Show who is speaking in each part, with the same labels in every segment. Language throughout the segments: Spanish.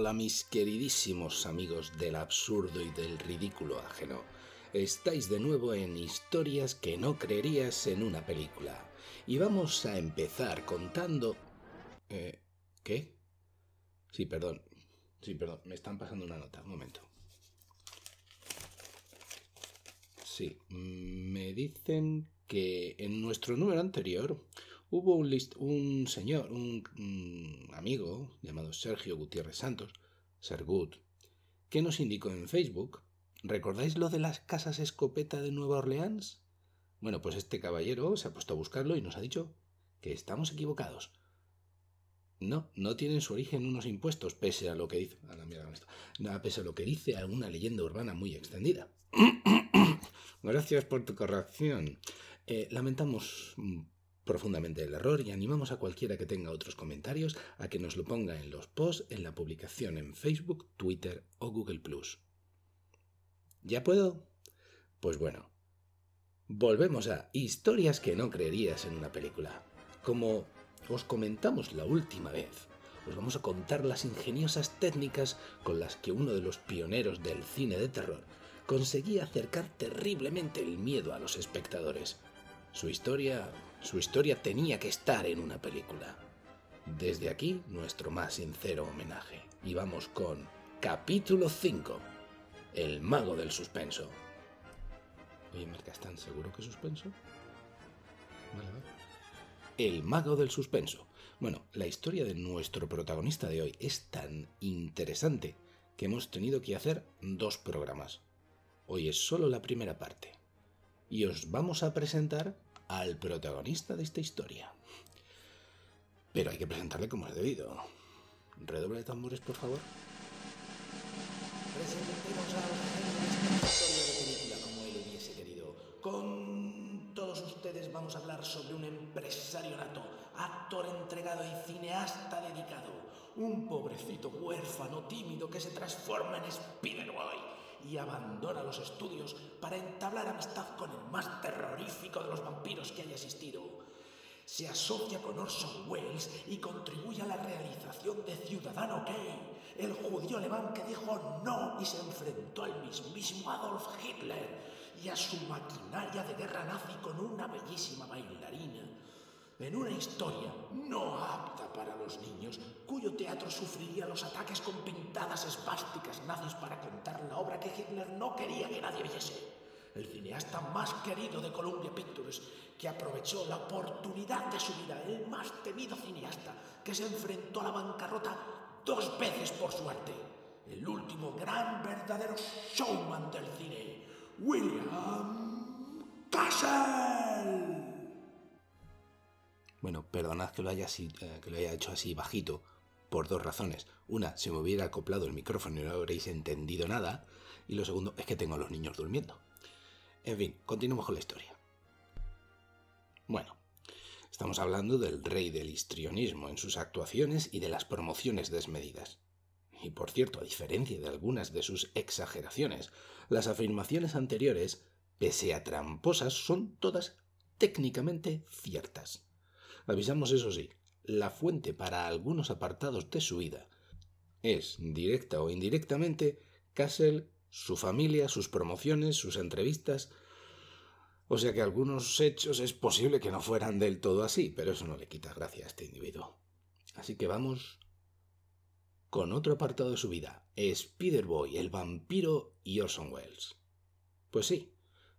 Speaker 1: hola mis queridísimos amigos del absurdo y del ridículo ajeno. Estáis de nuevo en historias que no creerías en una película. Y vamos a empezar contando... Eh, ¿Qué? Sí, perdón. Sí, perdón. Me están pasando una nota. Un momento. Sí, me dicen que en nuestro número anterior hubo un, señor, un, amigo llamado Sergio Gutiérrez Santos, Sergut, que nos indicó en Facebook, ¿recordáis lo de las casas escopeta de Nueva Orleans? Bueno, pues este caballero se ha puesto a buscarlo y nos ha dicho que estamos equivocados. No, no tienen su origen unos impuestos, pese a lo que dice. A la mierda no, pese a lo que dice alguna leyenda urbana muy extendida. Gracias por tu corrección. Eh, lamentamos mm, profundamente el error y animamos a cualquiera que tenga otros comentarios a que nos lo ponga en los posts, en la publicación en Facebook, Twitter o Google ⁇ ¿Ya puedo? Pues bueno. Volvemos a historias que no creerías en una película. Como os comentamos la última vez, os vamos a contar las ingeniosas técnicas con las que uno de los pioneros del cine de terror conseguía acercar terriblemente el miedo a los espectadores. Su historia, su historia tenía que estar en una película. Desde aquí, nuestro más sincero homenaje. Y vamos con capítulo 5. El mago del suspenso. Oye, Marca, ¿están seguro que suspenso? Vale, vale. El mago del suspenso. Bueno, la historia de nuestro protagonista de hoy es tan interesante que hemos tenido que hacer dos programas. Hoy es solo la primera parte. Y os vamos a presentar al protagonista de esta historia. Pero hay que presentarle como es debido. Redoble de tambores, por favor. Presentemos esta historia de película como él hubiese querido. Con todos ustedes vamos a hablar sobre un empresario nato, actor entregado y cineasta dedicado. Un pobrecito huérfano tímido que se transforma en Spider-Boy y abandona los estudios para entablar amistad con el más terrorífico de los vampiros que haya existido. Se asocia con Orson Welles y contribuye a la realización de Ciudadano Kane, el judío alemán que dijo no y se enfrentó al mismísimo Adolf Hitler y a su maquinaria de guerra nazi con una bellísima bailarina en una historia no apta para los niños, cuyo teatro sufriría los ataques con pintadas espásticas nazis para contar la obra que Hitler no quería que nadie viese. El cineasta más querido de Columbia Pictures, que aprovechó la oportunidad de su vida, el más temido cineasta, que se enfrentó a la bancarrota dos veces por suerte. El último gran verdadero showman del cine, William Castle. Bueno, perdonad que lo, haya eh, que lo haya hecho así bajito, por dos razones. Una, si me hubiera acoplado el micrófono y no habréis entendido nada. Y lo segundo, es que tengo a los niños durmiendo. En fin, continuemos con la historia. Bueno, estamos hablando del rey del histrionismo en sus actuaciones y de las promociones desmedidas. Y por cierto, a diferencia de algunas de sus exageraciones, las afirmaciones anteriores, pese a tramposas, son todas técnicamente ciertas. Avisamos eso sí, la fuente para algunos apartados de su vida es, directa o indirectamente, Castle, su familia, sus promociones, sus entrevistas. O sea que algunos hechos es posible que no fueran del todo así, pero eso no le quita gracia a este individuo. Así que vamos con otro apartado de su vida, Spider-Boy, el vampiro y Orson Welles. Pues sí,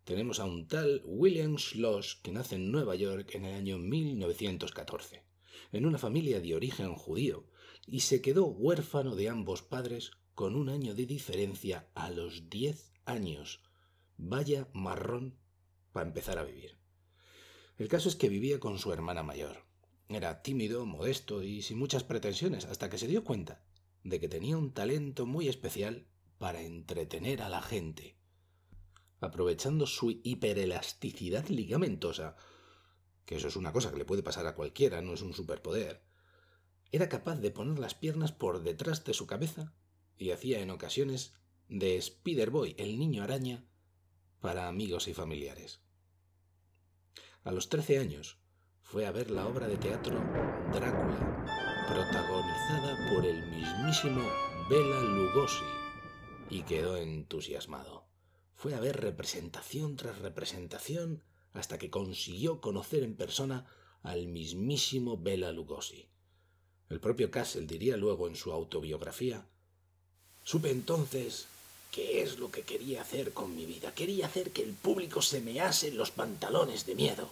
Speaker 1: tenemos a un tal William Schloss que nace en Nueva York en el año 1914, en una familia de origen judío, y se quedó huérfano de ambos padres con un año de diferencia a los 10 años. Vaya marrón para empezar a vivir. El caso es que vivía con su hermana mayor. Era tímido, modesto y sin muchas pretensiones, hasta que se dio cuenta de que tenía un talento muy especial para entretener a la gente aprovechando su hiperelasticidad ligamentosa, que eso es una cosa que le puede pasar a cualquiera, no es un superpoder, era capaz de poner las piernas por detrás de su cabeza y hacía en ocasiones de Spider-Boy, el niño araña, para amigos y familiares. A los trece años fue a ver la obra de teatro Drácula, protagonizada por el mismísimo Bela Lugosi y quedó entusiasmado. Fue a ver representación tras representación hasta que consiguió conocer en persona al mismísimo Bela Lugosi. El propio Castle diría luego en su autobiografía Supe entonces qué es lo que quería hacer con mi vida. Quería hacer que el público se mease los pantalones de miedo.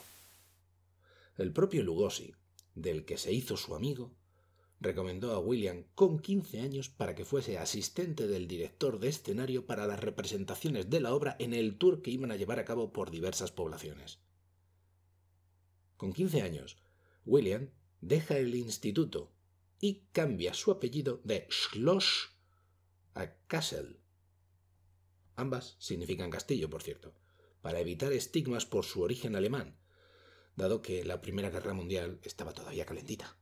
Speaker 1: El propio Lugosi, del que se hizo su amigo, recomendó a William con 15 años para que fuese asistente del director de escenario para las representaciones de la obra en el tour que iban a llevar a cabo por diversas poblaciones. Con 15 años, William deja el instituto y cambia su apellido de Schloss a Kassel. Ambas significan castillo, por cierto, para evitar estigmas por su origen alemán, dado que la Primera Guerra Mundial estaba todavía calentita.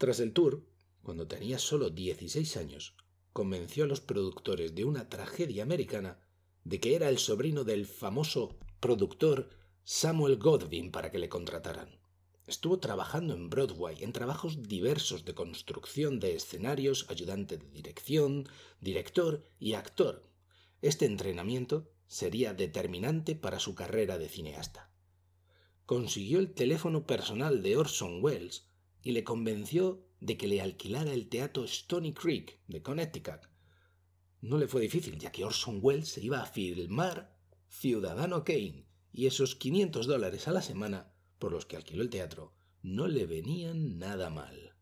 Speaker 1: Tras el tour, cuando tenía solo 16 años, convenció a los productores de una tragedia americana de que era el sobrino del famoso productor Samuel Godwin para que le contrataran. Estuvo trabajando en Broadway en trabajos diversos de construcción de escenarios, ayudante de dirección, director y actor. Este entrenamiento sería determinante para su carrera de cineasta. Consiguió el teléfono personal de Orson Welles y le convenció de que le alquilara el teatro Stony Creek de Connecticut. No le fue difícil, ya que Orson Welles se iba a filmar Ciudadano Kane y esos 500 dólares a la semana por los que alquiló el teatro no le venían nada mal.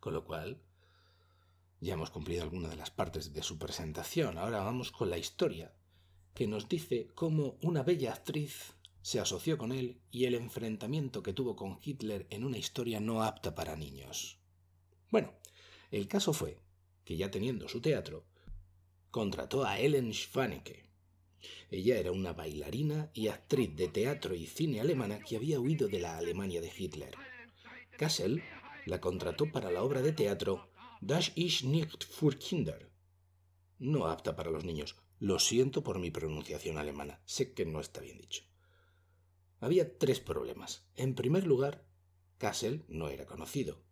Speaker 1: Con lo cual, ya hemos cumplido alguna de las partes de su presentación. Ahora vamos con la historia, que nos dice cómo una bella actriz se asoció con él y el enfrentamiento que tuvo con Hitler en una historia no apta para niños. Bueno, el caso fue que ya teniendo su teatro, contrató a Ellen Schwanecke. Ella era una bailarina y actriz de teatro y cine alemana que había huido de la Alemania de Hitler. Kassel la contrató para la obra de teatro Das ist nicht für Kinder. No apta para los niños. Lo siento por mi pronunciación alemana. Sé que no está bien dicho. Había tres problemas. En primer lugar, Kassel no era conocido,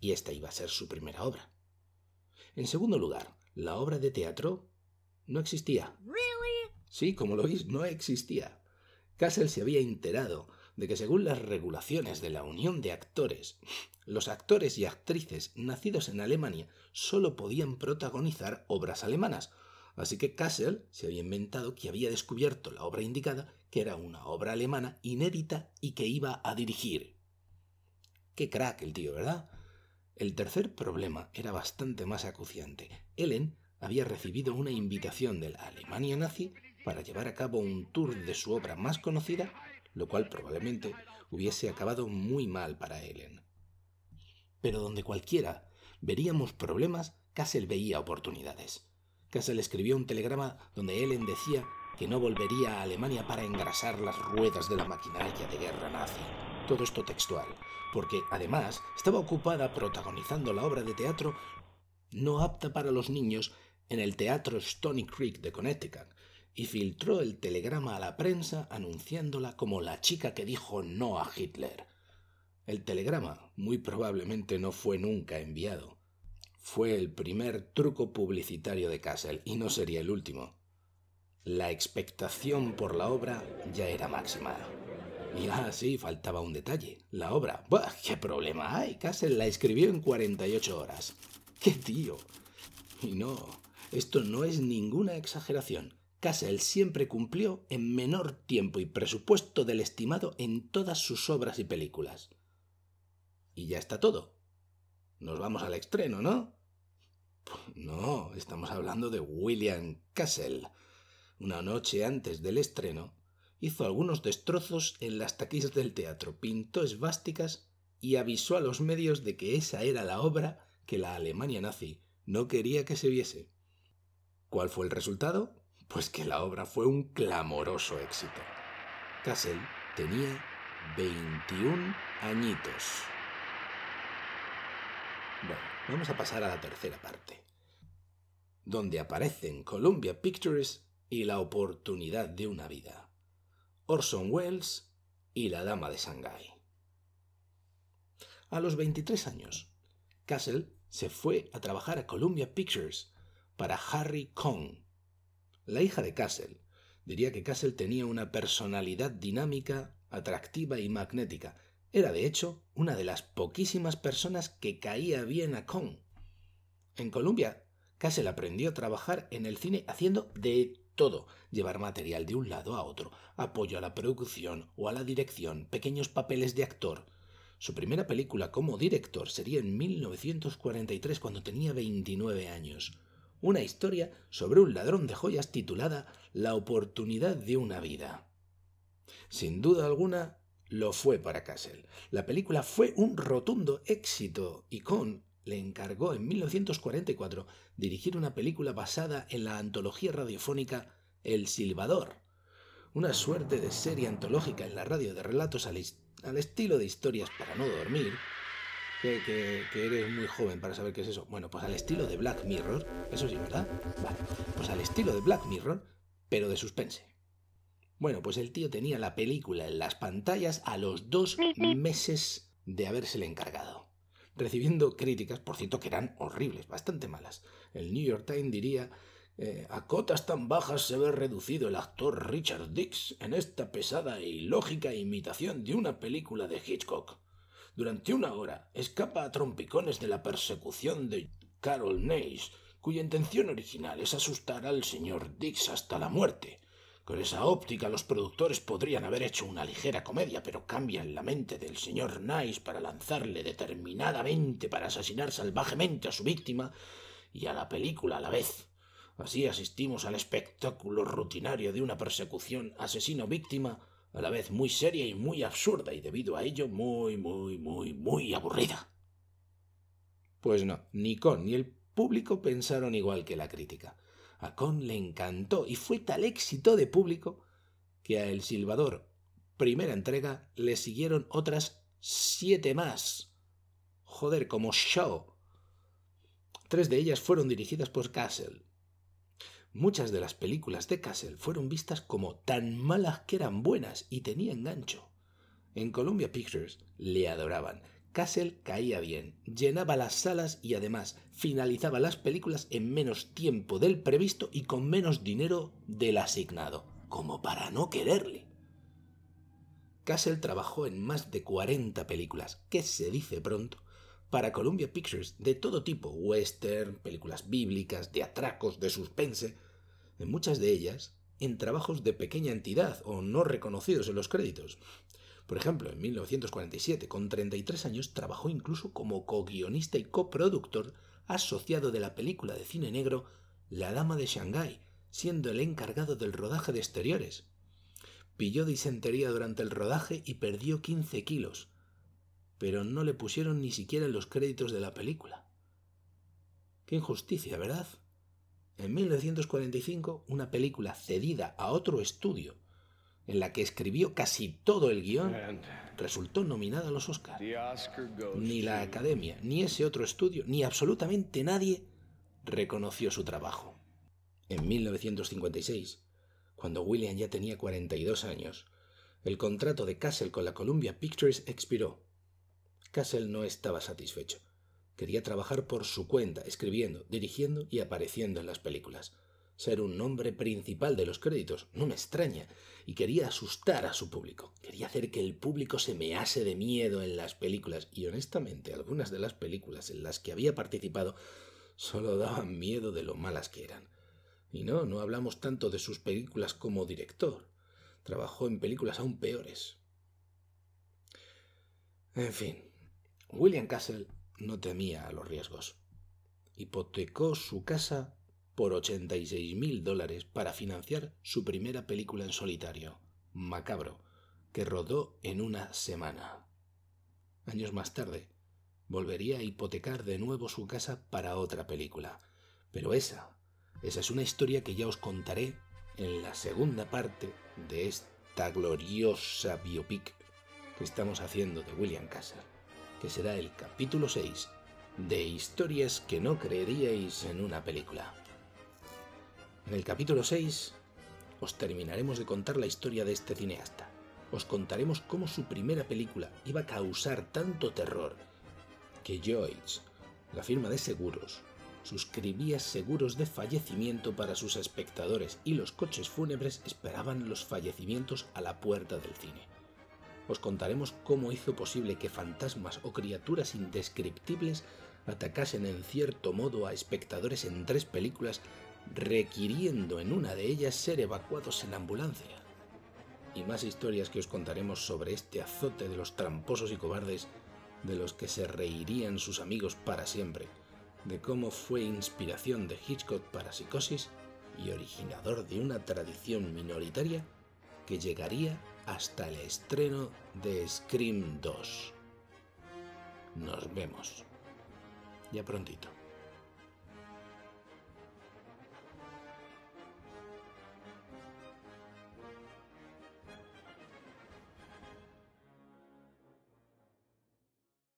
Speaker 1: y esta iba a ser su primera obra. En segundo lugar, la obra de teatro no existía. Sí, como lo oís, no existía. Kassel se había enterado de que según las regulaciones de la Unión de Actores, los actores y actrices nacidos en Alemania solo podían protagonizar obras alemanas, así que Kassel se había inventado que había descubierto la obra indicada que era una obra alemana inédita y que iba a dirigir. Qué crack el tío, ¿verdad? El tercer problema era bastante más acuciante. Ellen había recibido una invitación de la Alemania nazi para llevar a cabo un tour de su obra más conocida, lo cual probablemente hubiese acabado muy mal para Ellen. Pero donde cualquiera veríamos problemas, Kassel veía oportunidades. Kassel escribió un telegrama donde Ellen decía que no volvería a Alemania para engrasar las ruedas de la maquinaria de guerra nazi. Todo esto textual, porque además estaba ocupada protagonizando la obra de teatro no apta para los niños en el Teatro Stony Creek de Connecticut, y filtró el telegrama a la prensa anunciándola como la chica que dijo no a Hitler. El telegrama muy probablemente no fue nunca enviado. Fue el primer truco publicitario de Kassel y no sería el último. La expectación por la obra ya era máxima. Y ah, sí, faltaba un detalle. La obra. ¿Qué problema hay? Cassel la escribió en 48 horas. ¡Qué tío! Y no, esto no es ninguna exageración. Cassel siempre cumplió en menor tiempo y presupuesto del estimado en todas sus obras y películas. Y ya está todo. Nos vamos al estreno, ¿no? No, estamos hablando de William Castle una noche antes del estreno, hizo algunos destrozos en las taquillas del teatro, pintó esvásticas y avisó a los medios de que esa era la obra que la Alemania nazi no quería que se viese. ¿Cuál fue el resultado? Pues que la obra fue un clamoroso éxito. Kassel tenía 21 añitos. Bueno, vamos a pasar a la tercera parte, donde aparecen Columbia Pictures y la oportunidad de una vida. Orson Welles y la Dama de Shanghái. A los 23 años, Castle se fue a trabajar a Columbia Pictures para Harry Kong. La hija de Castle diría que Castle tenía una personalidad dinámica, atractiva y magnética. Era, de hecho, una de las poquísimas personas que caía bien a Kong. En Columbia, Castle aprendió a trabajar en el cine haciendo de todo, llevar material de un lado a otro, apoyo a la producción o a la dirección, pequeños papeles de actor. Su primera película como director sería en 1943 cuando tenía 29 años. Una historia sobre un ladrón de joyas titulada La oportunidad de una vida. Sin duda alguna, lo fue para Castle. La película fue un rotundo éxito y con le encargó en 1944 dirigir una película basada en la antología radiofónica El Silbador, una suerte de serie antológica en la radio de relatos al, estilo de historias para no dormir, que, eres muy joven para saber qué es eso. Bueno, pues al estilo de Black Mirror, eso sí, ¿verdad? Vale, pues al estilo de Black Mirror, pero de suspense. Bueno, pues el tío tenía la película en las pantallas a los dos meses de habérsele encargado recibiendo críticas, por cierto, que eran horribles, bastante malas. El New York Times diría eh, a cotas tan bajas se ve reducido el actor Richard Dix en esta pesada e ilógica imitación de una película de Hitchcock. Durante una hora escapa a trompicones de la persecución de Carol Nace, cuya intención original es asustar al señor Dix hasta la muerte, con esa óptica los productores podrían haber hecho una ligera comedia, pero cambian la mente del señor Nice para lanzarle determinadamente para asesinar salvajemente a su víctima y a la película a la vez. Así asistimos al espectáculo rutinario de una persecución asesino-víctima, a la vez muy seria y muy absurda, y debido a ello muy, muy, muy, muy aburrida. Pues no, ni Con ni el público pensaron igual que la crítica. A Con le encantó y fue tal éxito de público que a El Silbador, primera entrega, le siguieron otras siete más. Joder, como show. Tres de ellas fueron dirigidas por Castle. Muchas de las películas de Castle fueron vistas como tan malas que eran buenas y tenían gancho. En Columbia Pictures le adoraban Castle caía bien, llenaba las salas y además finalizaba las películas en menos tiempo del previsto y con menos dinero del asignado, como para no quererle. Castle trabajó en más de 40 películas, que se dice pronto, para Columbia Pictures de todo tipo, western, películas bíblicas, de atracos, de suspense, en muchas de ellas en trabajos de pequeña entidad o no reconocidos en los créditos. Por ejemplo, en 1947, con 33 años, trabajó incluso como co-guionista y coproductor asociado de la película de cine negro La Dama de Shanghái, siendo el encargado del rodaje de exteriores. Pilló disentería durante el rodaje y perdió 15 kilos, pero no le pusieron ni siquiera los créditos de la película. Qué injusticia, ¿verdad? En 1945, una película cedida a otro estudio en la que escribió casi todo el guion, resultó nominada a los Oscars. Ni la Academia, ni ese otro estudio, ni absolutamente nadie reconoció su trabajo. En 1956, cuando William ya tenía 42 años, el contrato de Castle con la Columbia Pictures expiró. Castle no estaba satisfecho. Quería trabajar por su cuenta, escribiendo, dirigiendo y apareciendo en las películas ser un nombre principal de los créditos, no me extraña, y quería asustar a su público. Quería hacer que el público se mease de miedo en las películas, y honestamente algunas de las películas en las que había participado solo daban miedo de lo malas que eran. Y no, no hablamos tanto de sus películas como director. Trabajó en películas aún peores. En fin, William Castle no temía a los riesgos. Hipotecó su casa por 86 mil dólares para financiar su primera película en solitario, Macabro, que rodó en una semana. Años más tarde, volvería a hipotecar de nuevo su casa para otra película. Pero esa, esa es una historia que ya os contaré en la segunda parte de esta gloriosa biopic que estamos haciendo de William Castle, que será el capítulo 6 de historias que no creeríais en una película. En el capítulo 6 os terminaremos de contar la historia de este cineasta. Os contaremos cómo su primera película iba a causar tanto terror que Joyce, la firma de seguros suscribía seguros de fallecimiento para sus espectadores y los coches fúnebres esperaban los fallecimientos a la puerta del cine. Os contaremos cómo hizo posible que fantasmas o criaturas indescriptibles atacasen en cierto modo a espectadores en tres películas, requiriendo en una de ellas ser evacuados en ambulancia. Y más historias que os contaremos sobre este azote de los tramposos y cobardes de los que se reirían sus amigos para siempre de cómo fue inspiración de Hitchcock para Psicosis y originador de una tradición minoritaria que llegaría hasta el estreno de Scream 2. Nos vemos. Ya prontito.